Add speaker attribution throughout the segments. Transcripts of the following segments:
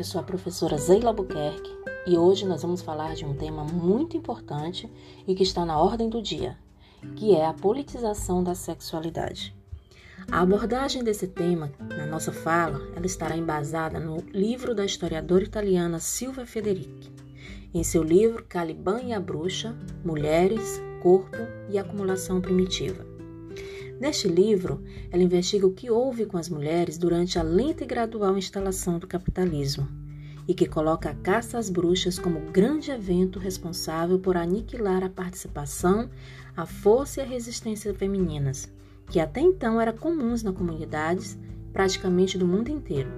Speaker 1: eu sou a professora Zeila Albuquerque e hoje nós vamos falar de um tema muito importante e que está na ordem do dia, que é a politização da sexualidade. A abordagem desse tema na nossa fala, ela estará embasada no livro da historiadora italiana Silvia Federici, em seu livro Caliban e a Bruxa, Mulheres, Corpo e Acumulação Primitiva. Neste livro, ela investiga o que houve com as mulheres durante a lenta e gradual instalação do capitalismo e que coloca a caça às bruxas como grande evento responsável por aniquilar a participação, a força e a resistência femininas, que até então eram comuns nas comunidades praticamente do mundo inteiro.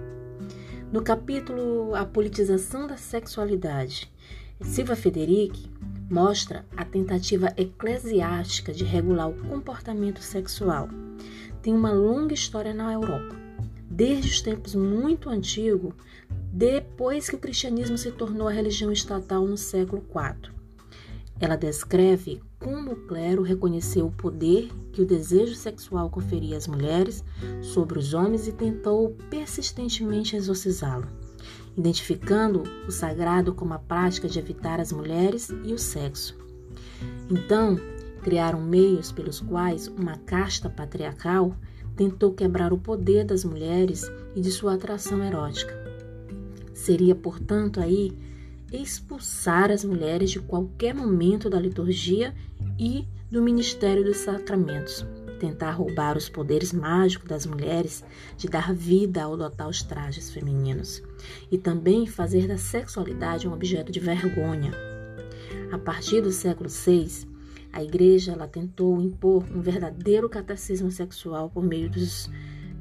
Speaker 1: No capítulo A Politização da Sexualidade, Silva Federici mostra a tentativa eclesiástica de regular o comportamento sexual. Tem uma longa história na Europa, desde os tempos muito antigos, depois que o cristianismo se tornou a religião estatal no século IV. Ela descreve como o clero reconheceu o poder que o desejo sexual conferia às mulheres sobre os homens e tentou persistentemente exorcizá-lo identificando o sagrado como a prática de evitar as mulheres e o sexo. Então, criaram meios pelos quais uma casta patriarcal tentou quebrar o poder das mulheres e de sua atração erótica. Seria, portanto, aí expulsar as mulheres de qualquer momento da liturgia e do ministério dos sacramentos, tentar roubar os poderes mágicos das mulheres de dar vida ao adotar os trajes femininos e também fazer da sexualidade um objeto de vergonha. A partir do século VI, a igreja ela tentou impor um verdadeiro catecismo sexual por meio dos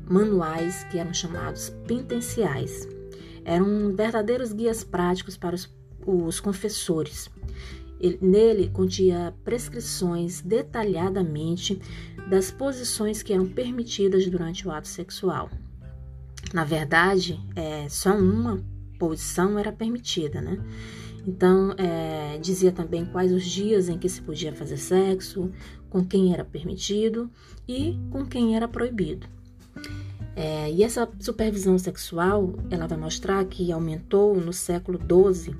Speaker 1: manuais que eram chamados penitenciais. Eram verdadeiros guias práticos para os, os confessores. Ele, nele continha prescrições detalhadamente das posições que eram permitidas durante o ato sexual. Na verdade, é, só uma posição era permitida, né? Então, é, dizia também quais os dias em que se podia fazer sexo, com quem era permitido e com quem era proibido. É, e essa supervisão sexual, ela vai mostrar que aumentou no século XII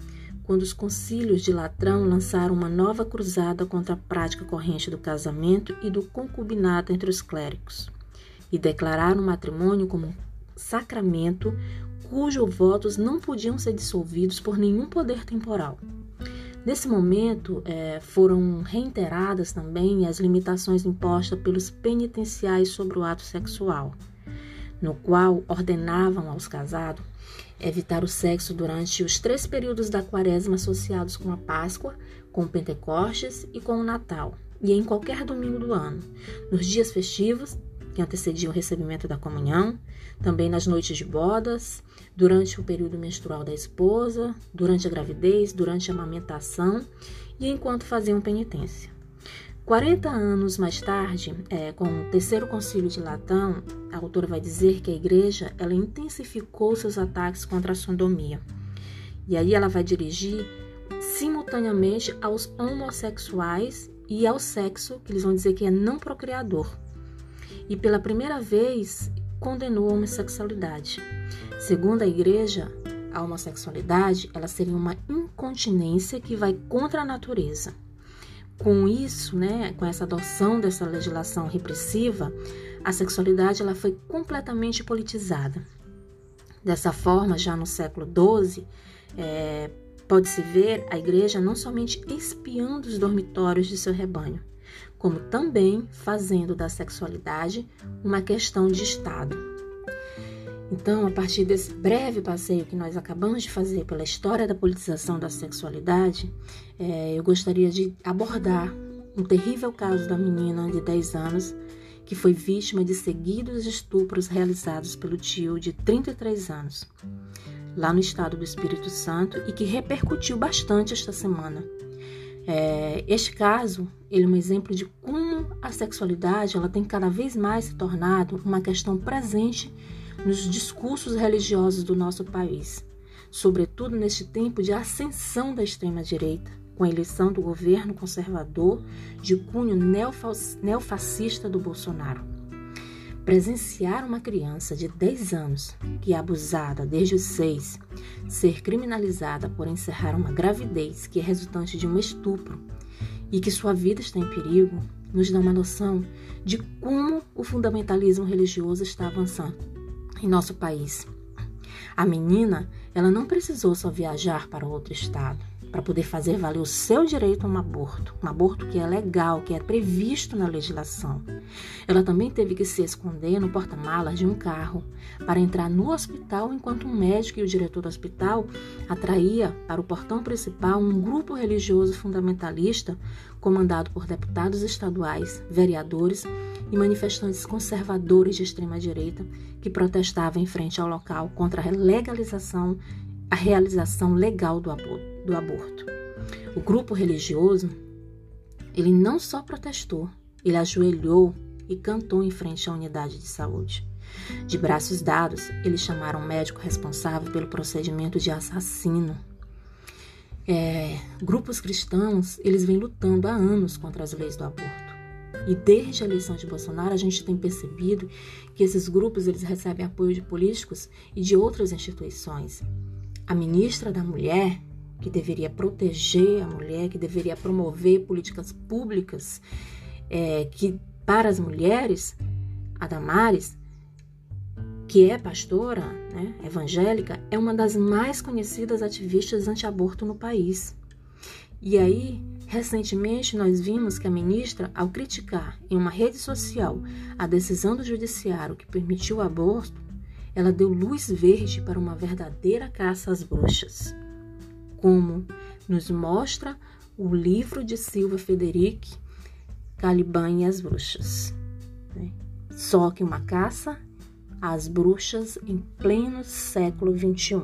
Speaker 1: quando os concílios de Latrão lançaram uma nova cruzada contra a prática corrente do casamento e do concubinato entre os clérigos, e declararam o matrimônio como sacramento cujos votos não podiam ser dissolvidos por nenhum poder temporal. Nesse momento, é, foram reiteradas também as limitações impostas pelos penitenciais sobre o ato sexual, no qual ordenavam aos casados evitar o sexo durante os três períodos da quaresma associados com a Páscoa, com o Pentecostes e com o Natal, e em qualquer domingo do ano, nos dias festivos que antecediam o recebimento da comunhão, também nas noites de bodas, durante o período menstrual da esposa, durante a gravidez, durante a amamentação e enquanto faziam penitência. 40 anos mais tarde, é, com o terceiro concílio de Latão, a autora vai dizer que a igreja ela intensificou seus ataques contra a sodomia. E aí ela vai dirigir simultaneamente aos homossexuais e ao sexo, que eles vão dizer que é não procriador. E pela primeira vez condenou a homossexualidade. Segundo a igreja, a homossexualidade ela seria uma incontinência que vai contra a natureza. Com isso, né, com essa adoção dessa legislação repressiva, a sexualidade ela foi completamente politizada. Dessa forma, já no século XII, é, pode-se ver a igreja não somente espiando os dormitórios de seu rebanho, como também fazendo da sexualidade uma questão de Estado. Então, a partir desse breve passeio que nós acabamos de fazer pela história da politização da sexualidade, é, eu gostaria de abordar um terrível caso da menina de 10 anos que foi vítima de seguidos estupros realizados pelo tio de 33 anos, lá no estado do Espírito Santo e que repercutiu bastante esta semana. É, este caso ele é um exemplo de como a sexualidade ela tem cada vez mais se tornado uma questão presente nos discursos religiosos do nosso país, sobretudo neste tempo de ascensão da extrema-direita, com a eleição do governo conservador de cunho neofascista do Bolsonaro. presenciar uma criança de 10 anos que é abusada desde os 6 ser criminalizada por encerrar uma gravidez que é resultante de um estupro e que sua vida está em perigo, nos dá uma noção de como o fundamentalismo religioso está avançando em nosso país. A menina, ela não precisou só viajar para outro estado para poder fazer valer o seu direito a um aborto, um aborto que é legal, que é previsto na legislação. Ela também teve que se esconder no porta-malas de um carro para entrar no hospital enquanto um médico e o diretor do hospital atraía para o portão principal um grupo religioso fundamentalista comandado por deputados estaduais, vereadores e manifestantes conservadores de extrema direita que protestavam em frente ao local contra a legalização a realização legal do aborto. O grupo religioso, ele não só protestou, ele ajoelhou e cantou em frente à unidade de saúde. De braços dados, eles chamaram o médico responsável pelo procedimento de assassino. É, grupos cristãos, eles vêm lutando há anos contra as leis do aborto. E desde a eleição de Bolsonaro, a gente tem percebido que esses grupos eles recebem apoio de políticos e de outras instituições. A ministra da Mulher, que deveria proteger a mulher, que deveria promover políticas públicas é, que para as mulheres, a Damares, que é pastora né, evangélica, é uma das mais conhecidas ativistas anti-aborto no país. E aí, recentemente, nós vimos que a ministra, ao criticar em uma rede social a decisão do judiciário que permitiu o aborto, ela deu luz verde para uma verdadeira caça às bruxas, como nos mostra o livro de Silva Federici, Caliban e as Bruxas. Né? Só que uma caça às bruxas em pleno século XXI.